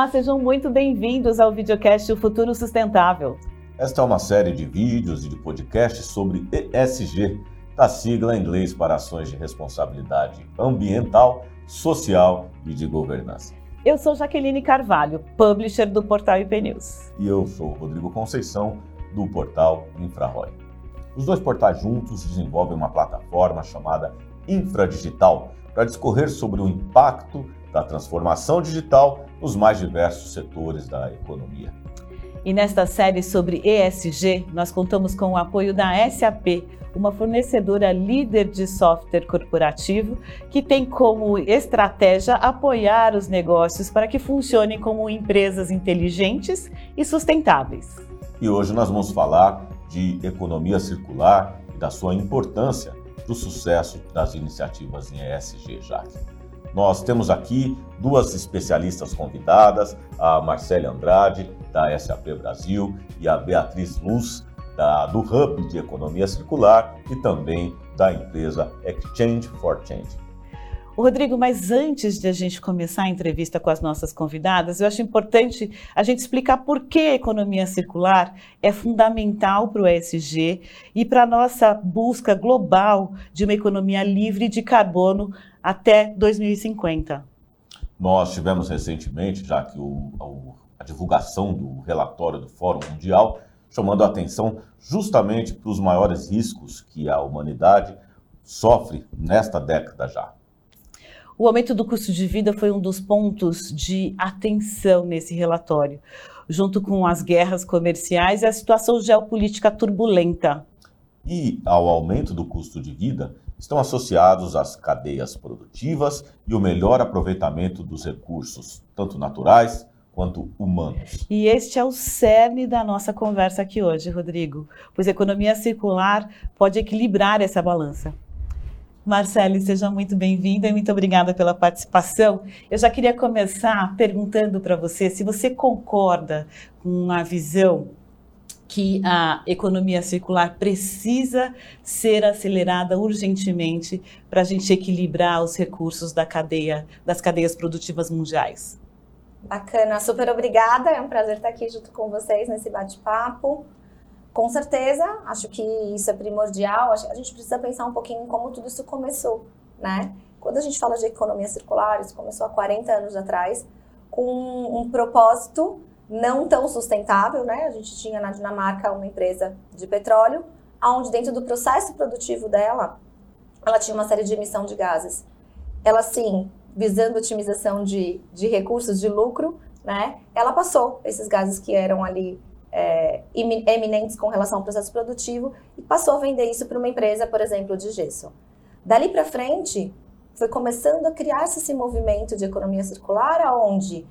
Olá, sejam muito bem-vindos ao videocast O Futuro Sustentável. Esta é uma série de vídeos e de podcasts sobre ESG, da sigla em inglês para Ações de Responsabilidade Ambiental, Social e de Governança. Eu sou Jaqueline Carvalho, publisher do portal IP News. E eu sou Rodrigo Conceição, do portal Infraroy. Os dois portais juntos desenvolvem uma plataforma chamada Infradigital para discorrer sobre o impacto da transformação digital nos mais diversos setores da economia. E nesta série sobre ESG, nós contamos com o apoio da SAP, uma fornecedora líder de software corporativo que tem como estratégia apoiar os negócios para que funcionem como empresas inteligentes e sustentáveis. E hoje nós vamos falar de economia circular e da sua importância para o sucesso das iniciativas em ESG, Jaque. Nós temos aqui duas especialistas convidadas, a Marcele Andrade, da SAP Brasil, e a Beatriz Luz, da, do Hub de Economia Circular e também da empresa Exchange for Change. Rodrigo, mas antes de a gente começar a entrevista com as nossas convidadas, eu acho importante a gente explicar por que a economia circular é fundamental para o ESG e para a nossa busca global de uma economia livre de carbono até 2050. Nós tivemos recentemente, já que o, a, divulgação do relatório do Fórum Mundial, chamando a atenção justamente para os maiores riscos que a humanidade sofre nesta década já. O aumento do custo de vida foi um dos pontos de atenção nesse relatório, junto com as guerras comerciais e a situação geopolítica turbulenta. E ao aumento do custo de vida, estão associados às cadeias produtivas e o melhor aproveitamento dos recursos, tanto naturais quanto humanos. E este é o cerne da nossa conversa aqui hoje, Rodrigo, pois a economia circular pode equilibrar essa balança. Marcele, seja muito bem-vinda e muito obrigada pela participação. Eu já queria começar perguntando para você se você concorda com a visão que a economia circular precisa ser acelerada urgentemente para a gente equilibrar os recursos da cadeia, das cadeias produtivas mundiais. Bacana, super obrigada. É um prazer estar aqui junto com vocês nesse bate-papo. Com certeza, acho que isso é primordial. A gente precisa pensar um pouquinho em como tudo isso começou, né? Quando a gente fala de economia circular, isso começou há 40 anos atrás, com um propósito não tão sustentável, né? A gente tinha na Dinamarca uma empresa de petróleo, onde dentro do processo produtivo dela, ela tinha uma série de emissão de gases. Ela, sim, visando otimização de, de recursos, de lucro, né? Ela passou esses gases que eram ali é, eminentes com relação ao processo produtivo e passou a vender isso para uma empresa, por exemplo, de gesso. Dali para frente, foi começando a criar-se esse movimento de economia circular, aonde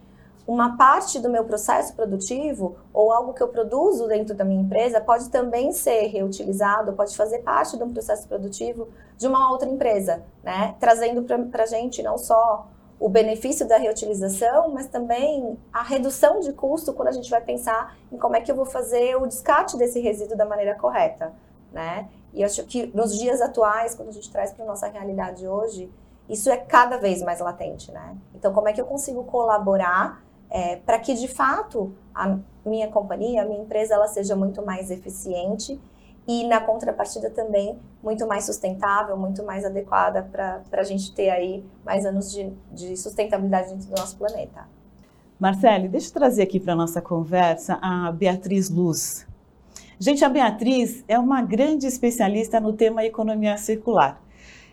uma parte do meu processo produtivo ou algo que eu produzo dentro da minha empresa pode também ser reutilizado, pode fazer parte de um processo produtivo de uma outra empresa, né? Trazendo para a gente não só o benefício da reutilização, mas também a redução de custo quando a gente vai pensar em como é que eu vou fazer o descarte desse resíduo da maneira correta, né? E acho que nos dias atuais, quando a gente traz para nossa realidade hoje, isso é cada vez mais latente, né? Então, como é que eu consigo colaborar é, para que de fato a minha companhia, a minha empresa, ela seja muito mais eficiente e na contrapartida também muito mais sustentável, muito mais adequada para a gente ter aí mais anos de, de sustentabilidade dentro do nosso planeta. Marcele, deixa eu trazer aqui para a nossa conversa a Beatriz Luz. Gente, a Beatriz é uma grande especialista no tema economia circular.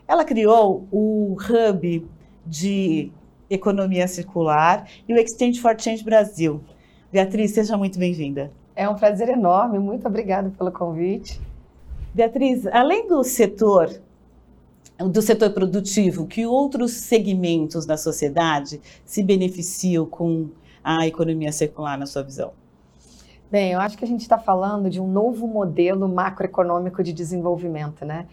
Ela criou o Hub de Economia Circular e o Exchange for Change Brasil. Beatriz, seja muito bem-vinda. É um prazer enorme, muito obrigada pelo convite. Beatriz, além do setor do setor produtivo, que outros segmentos da sociedade se beneficiam com a economia circular, na sua visão? Bem, eu acho que a gente está falando de um novo modelo macroeconômico de desenvolvimento, né?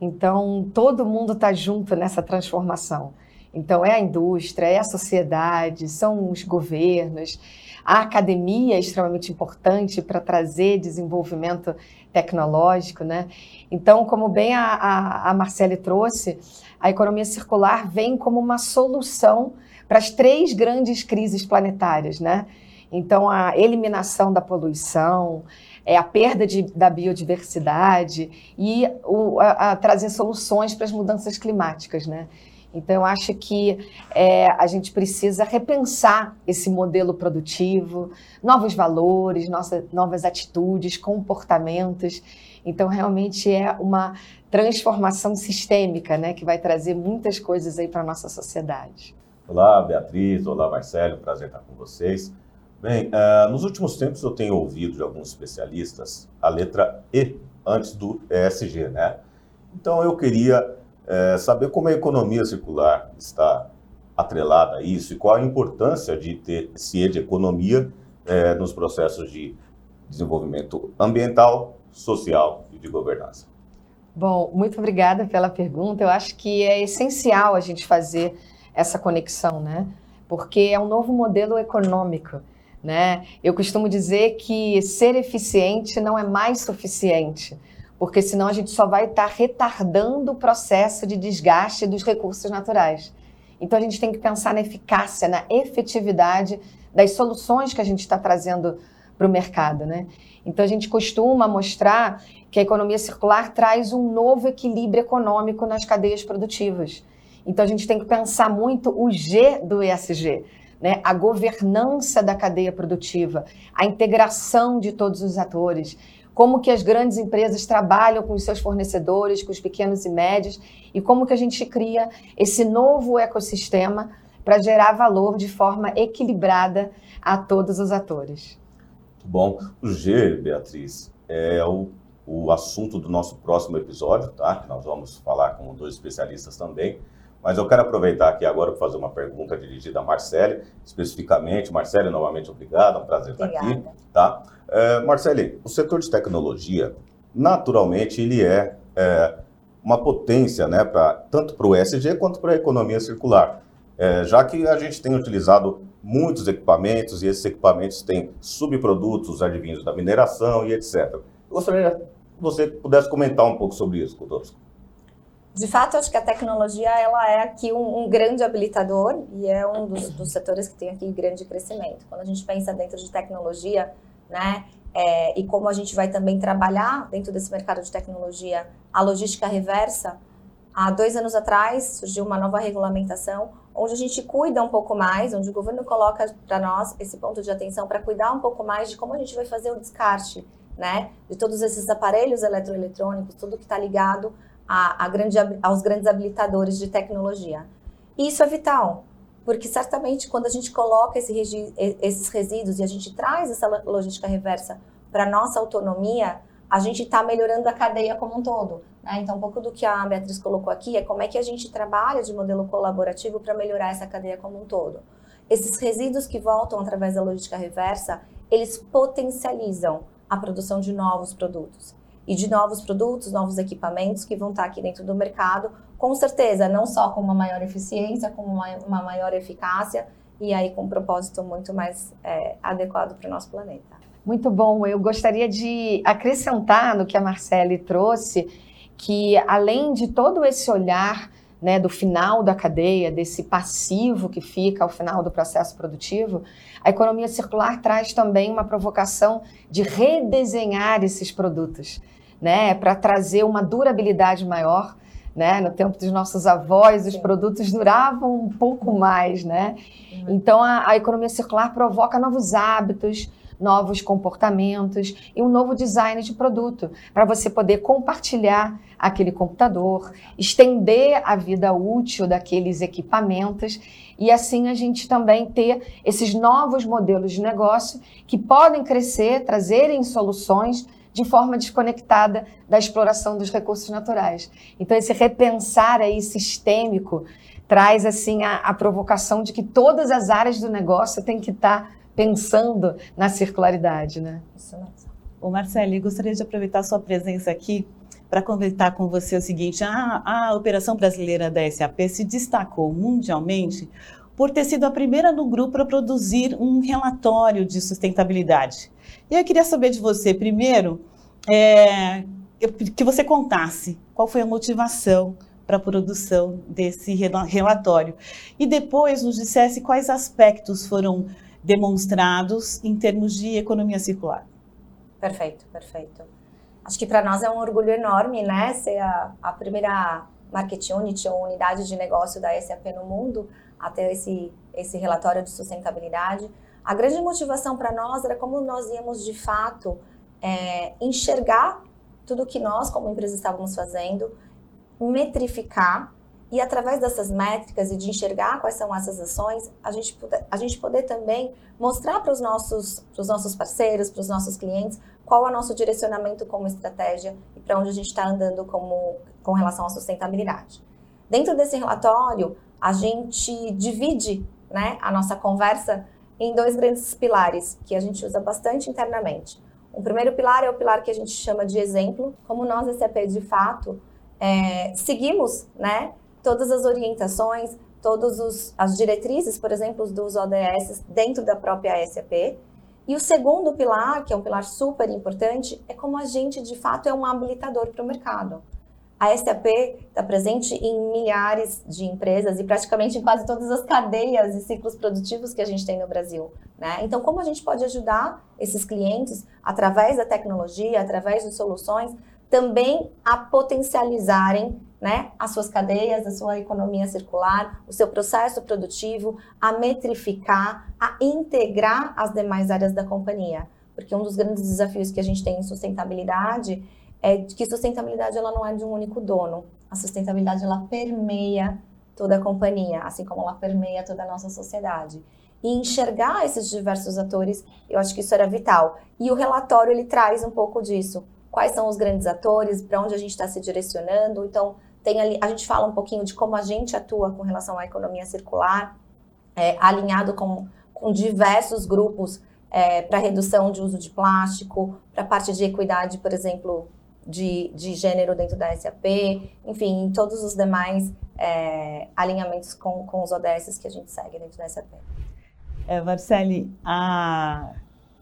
Então, todo mundo está junto nessa transformação. Então, é a indústria, é a sociedade, são os governos. A academia é extremamente importante para trazer desenvolvimento tecnológico, né? Então, como bem a, a, a Marcele trouxe, a economia circular vem como uma solução para as três grandes crises planetárias, né? Então, a eliminação da poluição, é, a perda de, da biodiversidade e o, a, a trazer soluções para as mudanças climáticas, né? Então, eu acho que é, a gente precisa repensar esse modelo produtivo, novos valores, nossa, novas atitudes, comportamentos. Então, realmente é uma transformação sistêmica, né, que vai trazer muitas coisas aí para a nossa sociedade. Olá, Beatriz. Olá, Marcelo. Prazer estar com vocês. Bem, uh, nos últimos tempos eu tenho ouvido de alguns especialistas a letra E antes do ESG, né? Então eu queria é, saber como a economia circular está atrelada a isso e qual a importância de ter E de economia é, nos processos de desenvolvimento ambiental, social e de governança. Bom, muito obrigada pela pergunta. Eu acho que é essencial a gente fazer essa conexão, né? Porque é um novo modelo econômico, né? Eu costumo dizer que ser eficiente não é mais suficiente porque senão a gente só vai estar tá retardando o processo de desgaste dos recursos naturais. Então a gente tem que pensar na eficácia, na efetividade das soluções que a gente está trazendo para o mercado, né? Então a gente costuma mostrar que a economia circular traz um novo equilíbrio econômico nas cadeias produtivas. Então a gente tem que pensar muito o G do ESG, né? A governança da cadeia produtiva, a integração de todos os atores, como que as grandes empresas trabalham com os seus fornecedores, com os pequenos e médios, e como que a gente cria esse novo ecossistema para gerar valor de forma equilibrada a todos os atores. Muito bom. O G, Beatriz, é o, o assunto do nosso próximo episódio, tá? Que nós vamos falar com dois especialistas também. Mas eu quero aproveitar aqui agora para fazer uma pergunta dirigida a Marcele, especificamente. Marcele, novamente obrigado, é um prazer Obrigada. estar aqui. Tá? É, Marcele, o setor de tecnologia, naturalmente, ele é, é uma potência, né, pra, tanto para o ESG quanto para a economia circular. É, já que a gente tem utilizado muitos equipamentos e esses equipamentos têm subprodutos advindos da mineração e etc. Eu gostaria que você pudesse comentar um pouco sobre isso conosco de fato, acho que a tecnologia ela é aqui um, um grande habilitador e é um dos, dos, setores que tem aqui grande crescimento. Quando a gente pensa dentro de tecnologia, né, é, e como a gente vai também trabalhar dentro desse mercado de tecnologia a logística reversa, há dois anos atrás surgiu uma nova regulamentação onde a gente cuida um pouco mais, onde o governo coloca para nós esse ponto de atenção para cuidar um pouco mais de como a gente vai fazer o descarte, né, de todos esses aparelhos eletroeletrônicos, tudo que está ligado a, a grande, aos grandes habilitadores de tecnologia. Isso é vital, porque certamente quando a gente coloca esse esses resíduos e a gente traz essa logística reversa para nossa autonomia, a gente está melhorando a cadeia como um todo. Né? Então, um pouco do que a Beatriz colocou aqui é como é que a gente trabalha de modelo colaborativo para melhorar essa cadeia como um todo. Esses resíduos que voltam através da logística reversa, eles potencializam a produção de novos produtos e de novos produtos, novos equipamentos que vão estar aqui dentro do mercado, com certeza, não só com uma maior eficiência, com uma, uma maior eficácia e aí com um propósito muito mais é, adequado para o nosso planeta. Muito bom. Eu gostaria de acrescentar no que a Marcele trouxe que além de todo esse olhar né, do final da cadeia, desse passivo que fica ao final do processo produtivo, a economia circular traz também uma provocação de redesenhar esses produtos né, para trazer uma durabilidade maior. Né? No tempo dos nossos avós, os produtos duravam um pouco mais, né? Uhum. Então, a, a economia circular provoca novos hábitos, novos comportamentos e um novo design de produto para você poder compartilhar aquele computador, estender a vida útil daqueles equipamentos e assim a gente também ter esses novos modelos de negócio que podem crescer, trazerem soluções de forma desconectada da exploração dos recursos naturais. Então, esse repensar aí sistêmico traz assim a, a provocação de que todas as áreas do negócio têm que estar pensando na circularidade, né? Mesmo. Ô Marcele, gostaria de aproveitar a sua presença aqui para conversar com você o seguinte: a, a operação brasileira da SAP se destacou mundialmente por ter sido a primeira no grupo para produzir um relatório de sustentabilidade. E eu queria saber de você, primeiro, é, que você contasse qual foi a motivação para a produção desse relatório. E depois nos dissesse quais aspectos foram demonstrados em termos de economia circular. Perfeito, perfeito. Acho que para nós é um orgulho enorme, né, ser a, a primeira market unit ou unidade de negócio da SAP no mundo a ter esse, esse relatório de sustentabilidade. A grande motivação para nós era como nós íamos de fato é, enxergar tudo que nós, como empresa, estávamos fazendo, metrificar e através dessas métricas e de enxergar quais são essas ações, a gente, poder, a gente poder também mostrar para os nossos, nossos parceiros, para os nossos clientes, qual é o nosso direcionamento como estratégia e para onde a gente está andando como, com relação à sustentabilidade. Dentro desse relatório, a gente divide né, a nossa conversa em dois grandes pilares que a gente usa bastante internamente. O primeiro pilar é o pilar que a gente chama de exemplo, como nós, SAP, de fato, é, seguimos né, todas as orientações, todas as diretrizes, por exemplo, dos ODS dentro da própria SAP. E o segundo pilar, que é um pilar super importante, é como a gente, de fato, é um habilitador para o mercado. A SAP está presente em milhares de empresas e praticamente em quase todas as cadeias e ciclos produtivos que a gente tem no Brasil. Né? Então, como a gente pode ajudar esses clientes através da tecnologia, através de soluções, também a potencializarem né, as suas cadeias, a sua economia circular, o seu processo produtivo, a metrificar, a integrar as demais áreas da companhia. Porque um dos grandes desafios que a gente tem em sustentabilidade é que sustentabilidade ela não é de um único dono. A sustentabilidade ela permeia toda a companhia, assim como ela permeia toda a nossa sociedade. E enxergar esses diversos atores, eu acho que isso era vital. E o relatório ele traz um pouco disso. Quais são os grandes atores, para onde a gente está se direcionando. Então, tem ali, a gente fala um pouquinho de como a gente atua com relação à economia circular, é, alinhado com, com diversos grupos é, para redução de uso de plástico, para a parte de equidade, por exemplo, de, de gênero dentro da SAP, enfim, todos os demais é, alinhamentos com, com os ODS que a gente segue dentro da SAP. É, Marcele, a,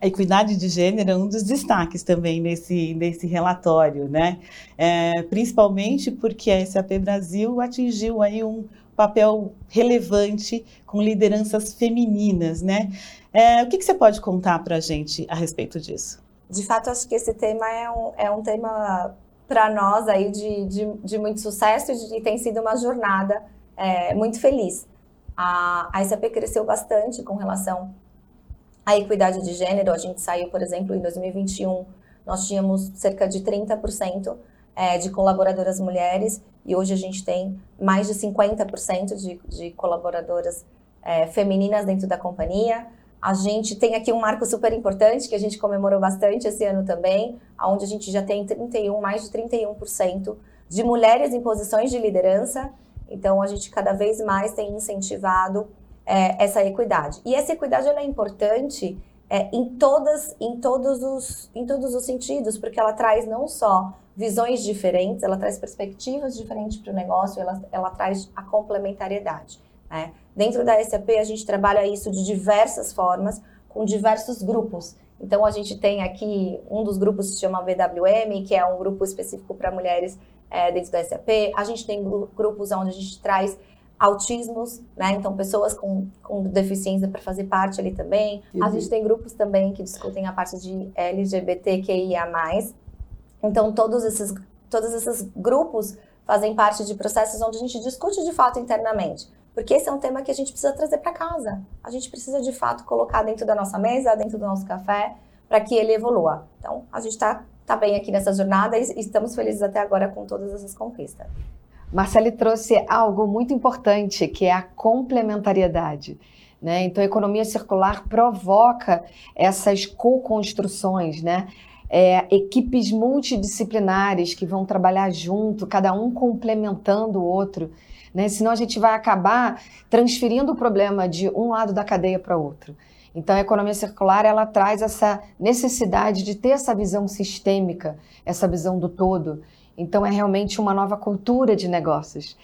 a equidade de gênero é um dos destaques também nesse, nesse relatório, né? É, principalmente porque a SAP Brasil atingiu aí um papel relevante com lideranças femininas, né? É, o que, que você pode contar para a gente a respeito disso? De fato, acho que esse tema é um, é um tema para nós aí de, de, de, muito sucesso e tem sido uma jornada é, muito feliz. A, a SAP cresceu bastante com relação à equidade de gênero. A gente saiu, por exemplo, em 2021, nós tínhamos cerca de 30% é, de colaboradoras mulheres e hoje a gente tem mais de 50% de, de colaboradoras é, femininas dentro da companhia. A gente tem aqui um marco super importante que a gente comemorou bastante esse ano também, onde a gente já tem 31, mais de 31% de mulheres em posições de liderança. Então, a gente cada vez mais tem incentivado é, essa equidade. E essa equidade é importante é, em, todas, em, todos os, em todos os sentidos, porque ela traz não só visões diferentes, ela traz perspectivas diferentes para o negócio, ela, ela traz a complementariedade. Né? Dentro da SAP, a gente trabalha isso de diversas formas, com diversos grupos. Então, a gente tem aqui um dos grupos que se chama BWM, que é um grupo específico para mulheres é, dentro da SAP. A gente tem grupos onde a gente traz autismos, né? Então, pessoas com, com deficiência para fazer parte ali também. Uhum. A gente tem grupos também que discutem a parte de LGBTQIA+. Então, todos esses, todos esses grupos fazem parte de processos onde a gente discute de fato internamente. Porque esse é um tema que a gente precisa trazer para casa. A gente precisa, de fato, colocar dentro da nossa mesa, dentro do nosso café, para que ele evolua. Então, a gente está tá bem aqui nessa jornada e estamos felizes até agora com todas essas conquistas. Marcele trouxe algo muito importante, que é a complementariedade. Né? Então, a economia circular provoca essas co-construções, né? É, equipes multidisciplinares que vão trabalhar junto, cada um complementando o outro né? Senão a gente vai acabar transferindo o problema de um lado da cadeia para outro. Então, a economia circular ela traz essa necessidade de ter essa visão sistêmica, essa visão do todo. Então é realmente uma nova cultura de negócios.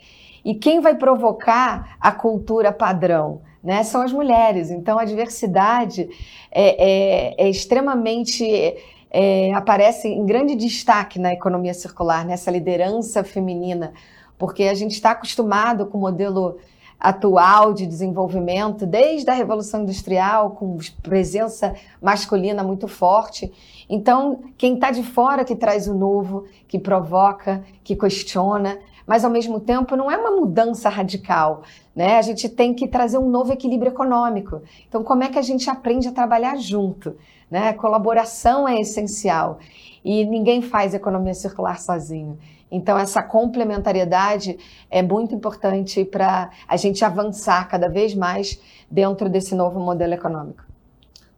E quem vai provocar a cultura padrão? Né, são as mulheres. Então, a diversidade é, é, é extremamente. É, aparece em grande destaque na economia circular, nessa liderança feminina, porque a gente está acostumado com o modelo atual de desenvolvimento, desde a Revolução Industrial, com presença masculina muito forte. Então, quem está de fora que traz o novo, que provoca, que questiona, mas ao mesmo tempo não é uma mudança radical. Né? A gente tem que trazer um novo equilíbrio econômico. Então, como é que a gente aprende a trabalhar junto? Né? Colaboração é essencial e ninguém faz economia circular sozinho. Então, essa complementariedade é muito importante para a gente avançar cada vez mais dentro desse novo modelo econômico.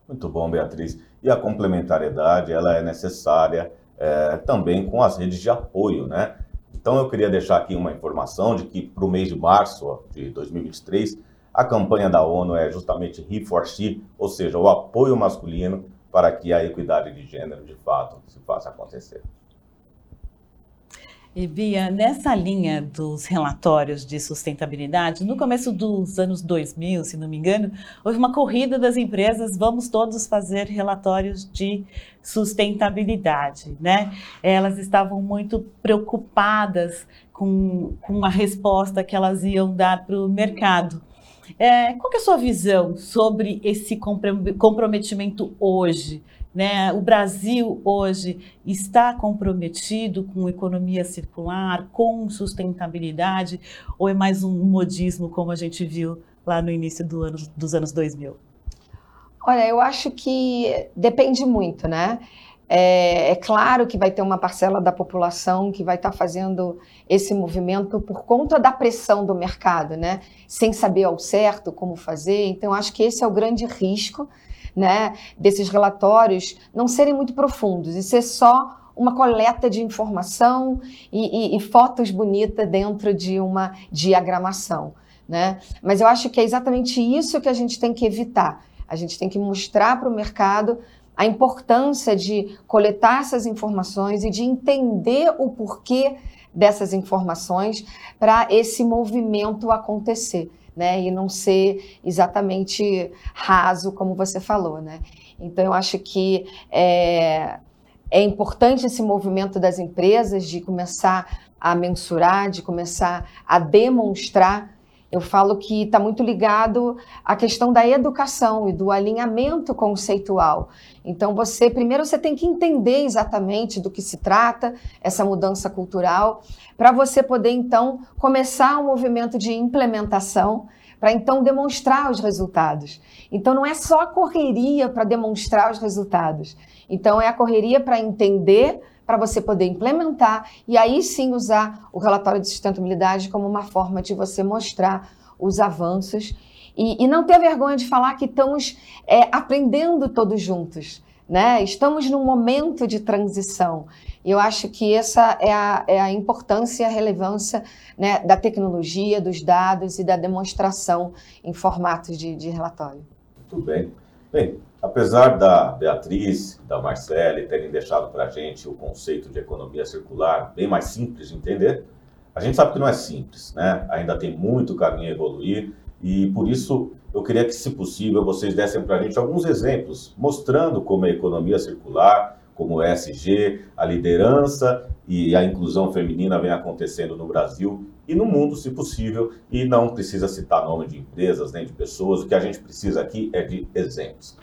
Muito bom, Beatriz. E a complementariedade ela é necessária é, também com as redes de apoio, né? Então eu queria deixar aqui uma informação de que para o mês de março de 2023, a campanha da ONU é justamente He for She, ou seja, o apoio masculino para que a equidade de gênero de fato se faça acontecer. E Bia, nessa linha dos relatórios de sustentabilidade, no começo dos anos 2000, se não me engano, houve uma corrida das empresas, vamos todos fazer relatórios de sustentabilidade, né? Elas estavam muito preocupadas com, com a resposta que elas iam dar para o mercado. É, qual é a sua visão sobre esse comprometimento hoje? Né? O Brasil hoje está comprometido com economia circular, com sustentabilidade, ou é mais um modismo como a gente viu lá no início do ano, dos anos 2000? Olha, eu acho que depende muito, né? É, é, claro que vai ter uma parcela da população que vai estar tá fazendo esse movimento por conta da pressão do mercado, né? Sem saber ao certo como fazer. Então, acho que esse é o grande risco né, desses relatórios não serem muito profundos e ser só uma coleta de informação e, e, e fotos bonitas dentro de uma diagramação. Né? Mas eu acho que é exatamente isso que a gente tem que evitar. A gente tem que mostrar para o mercado a importância de coletar essas informações e de entender o porquê dessas informações para esse movimento acontecer né? E não ser exatamente raso, como você falou, né? Então, eu acho que é, é importante esse movimento das empresas de começar a mensurar, de começar a demonstrar eu falo que está muito ligado à questão da educação e do alinhamento conceitual. Então, você primeiro você tem que entender exatamente do que se trata essa mudança cultural, para você poder então começar um movimento de implementação, para então demonstrar os resultados. Então, não é só a correria para demonstrar os resultados. Então, é a correria para entender para você poder implementar e aí sim usar o relatório de sustentabilidade como uma forma de você mostrar os avanços e, e não ter vergonha de falar que estamos é, aprendendo todos juntos. Né? Estamos num momento de transição. Eu acho que essa é a, é a importância e a relevância né, da tecnologia, dos dados e da demonstração em formatos de, de relatório. Muito bem. Bem, apesar da Beatriz, da Marcele terem deixado para a gente o conceito de economia circular bem mais simples de entender, a gente sabe que não é simples, né? Ainda tem muito caminho a evoluir e por isso eu queria que, se possível, vocês dessem para a gente alguns exemplos mostrando como a economia circular, como o ESG, a liderança e a inclusão feminina vem acontecendo no Brasil e no mundo, se possível, e não precisa citar nome de empresas nem de pessoas, o que a gente precisa aqui é de exemplos.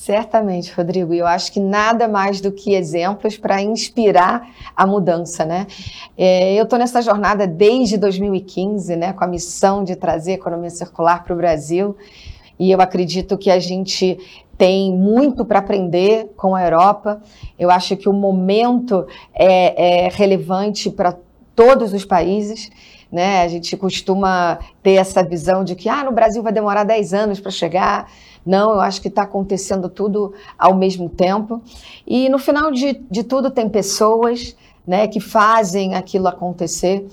Certamente, Rodrigo. E eu acho que nada mais do que exemplos para inspirar a mudança, né? É, eu estou nessa jornada desde 2015, né, com a missão de trazer economia circular para o Brasil. E eu acredito que a gente tem muito para aprender com a Europa. Eu acho que o momento é, é relevante para todos os países. Né? A gente costuma ter essa visão de que ah, no Brasil vai demorar 10 anos para chegar. Não, eu acho que está acontecendo tudo ao mesmo tempo. E no final de, de tudo, tem pessoas né, que fazem aquilo acontecer.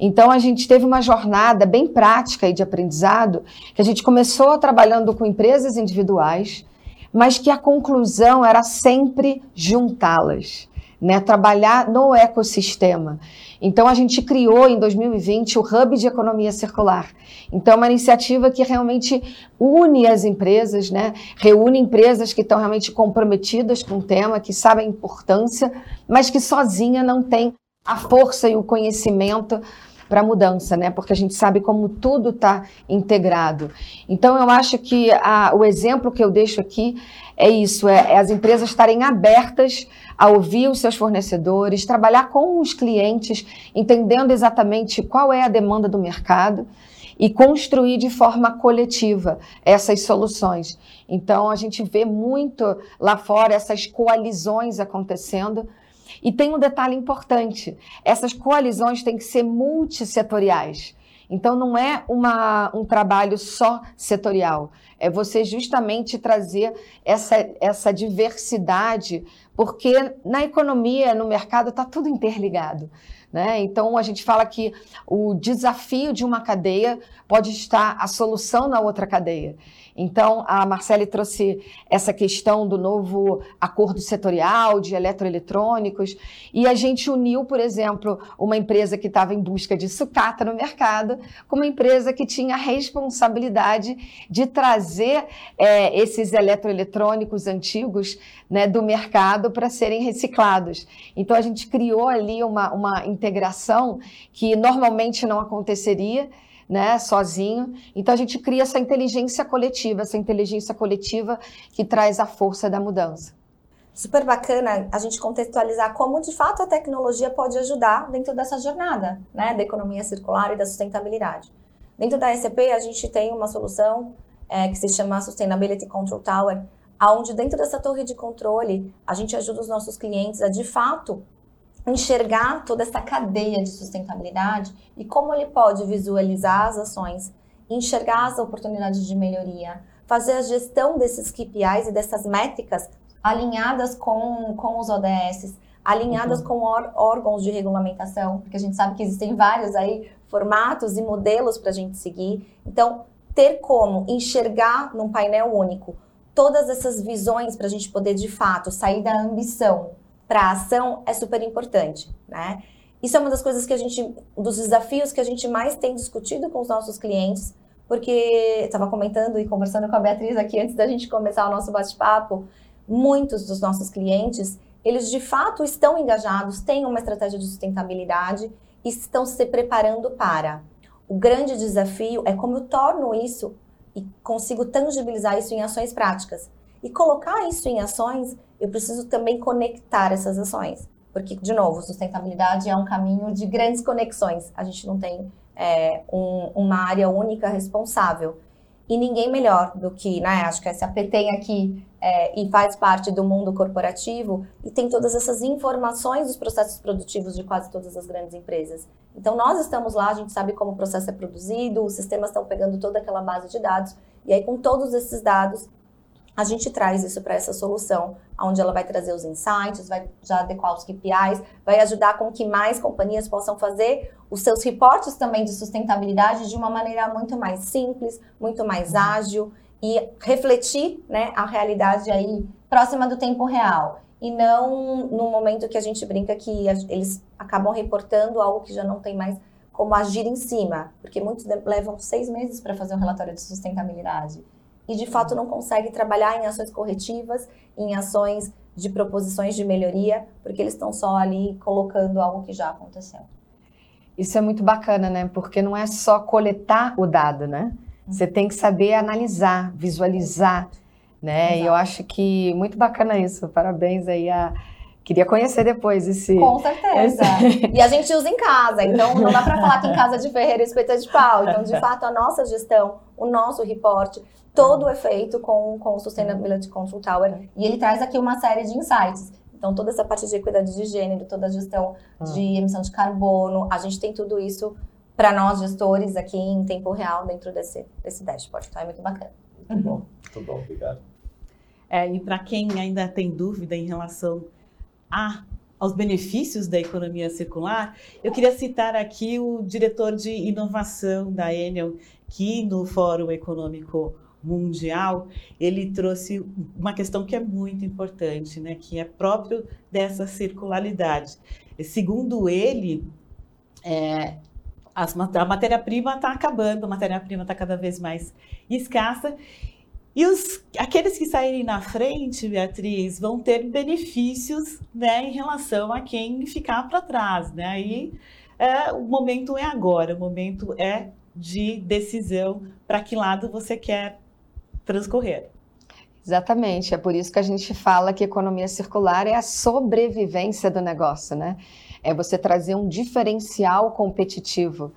Então, a gente teve uma jornada bem prática de aprendizado, que a gente começou trabalhando com empresas individuais, mas que a conclusão era sempre juntá-las né, trabalhar no ecossistema. Então, a gente criou em 2020 o Hub de Economia Circular. Então, é uma iniciativa que realmente une as empresas, né, reúne empresas que estão realmente comprometidas com o tema, que sabem a importância, mas que sozinha não tem a força e o conhecimento para a mudança, né? Porque a gente sabe como tudo está integrado. Então, eu acho que a, o exemplo que eu deixo aqui é isso: é, é as empresas estarem abertas a ouvir os seus fornecedores, trabalhar com os clientes, entendendo exatamente qual é a demanda do mercado e construir de forma coletiva essas soluções. Então, a gente vê muito lá fora essas coalizões acontecendo e tem um detalhe importante: essas coalizões têm que ser multissetoriais. Então, não é uma, um trabalho só setorial, é você justamente trazer essa, essa diversidade, porque na economia, no mercado, está tudo interligado. Né? Então, a gente fala que o desafio de uma cadeia pode estar a solução na outra cadeia. Então, a Marcele trouxe essa questão do novo acordo setorial de eletroeletrônicos e a gente uniu, por exemplo, uma empresa que estava em busca de sucata no mercado com uma empresa que tinha a responsabilidade de trazer é, esses eletroeletrônicos antigos né, do mercado para serem reciclados. Então, a gente criou ali uma, uma integração que normalmente não aconteceria né, sozinho. Então a gente cria essa inteligência coletiva, essa inteligência coletiva que traz a força da mudança. Super bacana a gente contextualizar como de fato a tecnologia pode ajudar dentro dessa jornada, né, da economia circular e da sustentabilidade. Dentro da SAP a gente tem uma solução é, que se chama Sustainability Control Tower, aonde dentro dessa torre de controle a gente ajuda os nossos clientes a de fato enxergar toda essa cadeia de sustentabilidade e como ele pode visualizar as ações, enxergar as oportunidades de melhoria, fazer a gestão desses KPIs e dessas métricas alinhadas com, com os ODS, alinhadas uhum. com órgãos de regulamentação, porque a gente sabe que existem vários aí formatos e modelos para a gente seguir. Então, ter como enxergar num painel único todas essas visões para a gente poder de fato sair da ambição para a ação é super importante, né? Isso é uma das coisas que a gente, dos desafios que a gente mais tem discutido com os nossos clientes, porque estava comentando e conversando com a Beatriz aqui antes da gente começar o nosso bate-papo, muitos dos nossos clientes, eles de fato estão engajados, têm uma estratégia de sustentabilidade e estão se preparando para. O grande desafio é como eu torno isso e consigo tangibilizar isso em ações práticas. E colocar isso em ações eu preciso também conectar essas ações. Porque, de novo, sustentabilidade é um caminho de grandes conexões. A gente não tem é, um, uma área única responsável. E ninguém melhor do que, né? Acho que a SAP tem aqui é, e faz parte do mundo corporativo e tem todas essas informações dos processos produtivos de quase todas as grandes empresas. Então, nós estamos lá, a gente sabe como o processo é produzido, os sistemas estão pegando toda aquela base de dados, e aí, com todos esses dados, a gente traz isso para essa solução, onde ela vai trazer os insights, vai já adequar os KPIs, vai ajudar com que mais companhias possam fazer os seus reportes também de sustentabilidade de uma maneira muito mais simples, muito mais uhum. ágil e refletir né, a realidade aí próxima do tempo real. E não no momento que a gente brinca que eles acabam reportando algo que já não tem mais como agir em cima, porque muitos levam seis meses para fazer um relatório de sustentabilidade e de fato não consegue trabalhar em ações corretivas, em ações de proposições de melhoria, porque eles estão só ali colocando algo que já aconteceu. Isso é muito bacana, né? Porque não é só coletar o dado, né? Uhum. Você tem que saber analisar, visualizar, né? Exato. E eu acho que muito bacana isso. Parabéns aí a Queria conhecer depois esse. Com certeza. Esse... E a gente usa em casa, então não dá para falar que em casa de ferreiro espeta de pau. Então, de fato, a nossa gestão, o nosso reporte, todo é feito com, com o Sustainability Control Tower. E ele traz aqui uma série de insights. Então, toda essa parte de equidade de gênero, toda a gestão ah. de emissão de carbono, a gente tem tudo isso para nós gestores aqui em tempo real dentro desse, desse dashboard. Então, é muito bacana. Muito bom, muito bom, obrigado. É, e para quem ainda tem dúvida em relação a, aos benefícios da economia circular, eu queria citar aqui o diretor de inovação da Enel, que no Fórum Econômico mundial, ele trouxe uma questão que é muito importante, né, que é próprio dessa circularidade. Segundo ele, é, a matéria-prima está acabando, a matéria-prima está cada vez mais escassa. E os, aqueles que saírem na frente, Beatriz, vão ter benefícios né, em relação a quem ficar para trás. Né? E é, o momento é agora, o momento é de decisão para que lado você quer transcorrer. Exatamente, é por isso que a gente fala que economia circular é a sobrevivência do negócio, né? É você trazer um diferencial competitivo,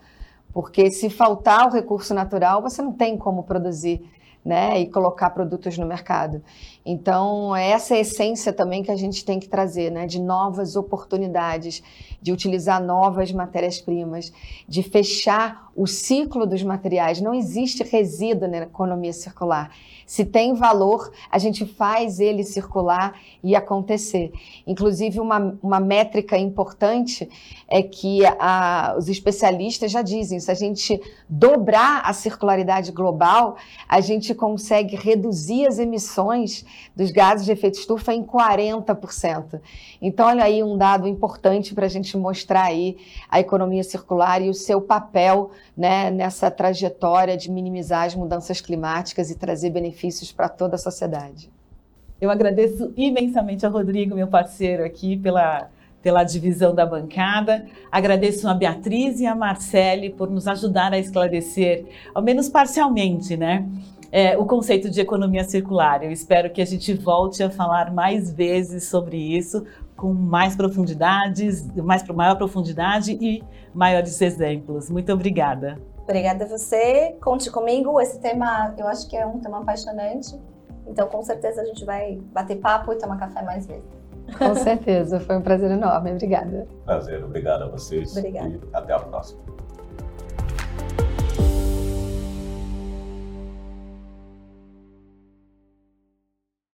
porque se faltar o recurso natural, você não tem como produzir né, e colocar produtos no mercado. Então, essa é a essência também que a gente tem que trazer, né, de novas oportunidades, de utilizar novas matérias-primas, de fechar o ciclo dos materiais. Não existe resíduo na economia circular. Se tem valor, a gente faz ele circular e acontecer. Inclusive, uma, uma métrica importante é que a, os especialistas já dizem: se a gente dobrar a circularidade global, a gente consegue reduzir as emissões dos gases de efeito estufa em 40%. Então, olha aí um dado importante para a gente mostrar aí a economia circular e o seu papel né, nessa trajetória de minimizar as mudanças climáticas e trazer benefícios para toda a sociedade. Eu agradeço imensamente ao Rodrigo, meu parceiro aqui, pela pela divisão da bancada. Agradeço a Beatriz e a Marcele por nos ajudar a esclarecer, ao menos parcialmente, né? É, o conceito de economia circular. Eu espero que a gente volte a falar mais vezes sobre isso, com mais profundidades, mais maior profundidade e maiores exemplos. Muito obrigada. Obrigada a você. Conte comigo. Esse tema, eu acho que é um tema apaixonante. Então, com certeza a gente vai bater papo e tomar café mais vezes. Com certeza, foi um prazer enorme. Obrigada. Prazer, obrigado a vocês. Obrigada. E até a próxima.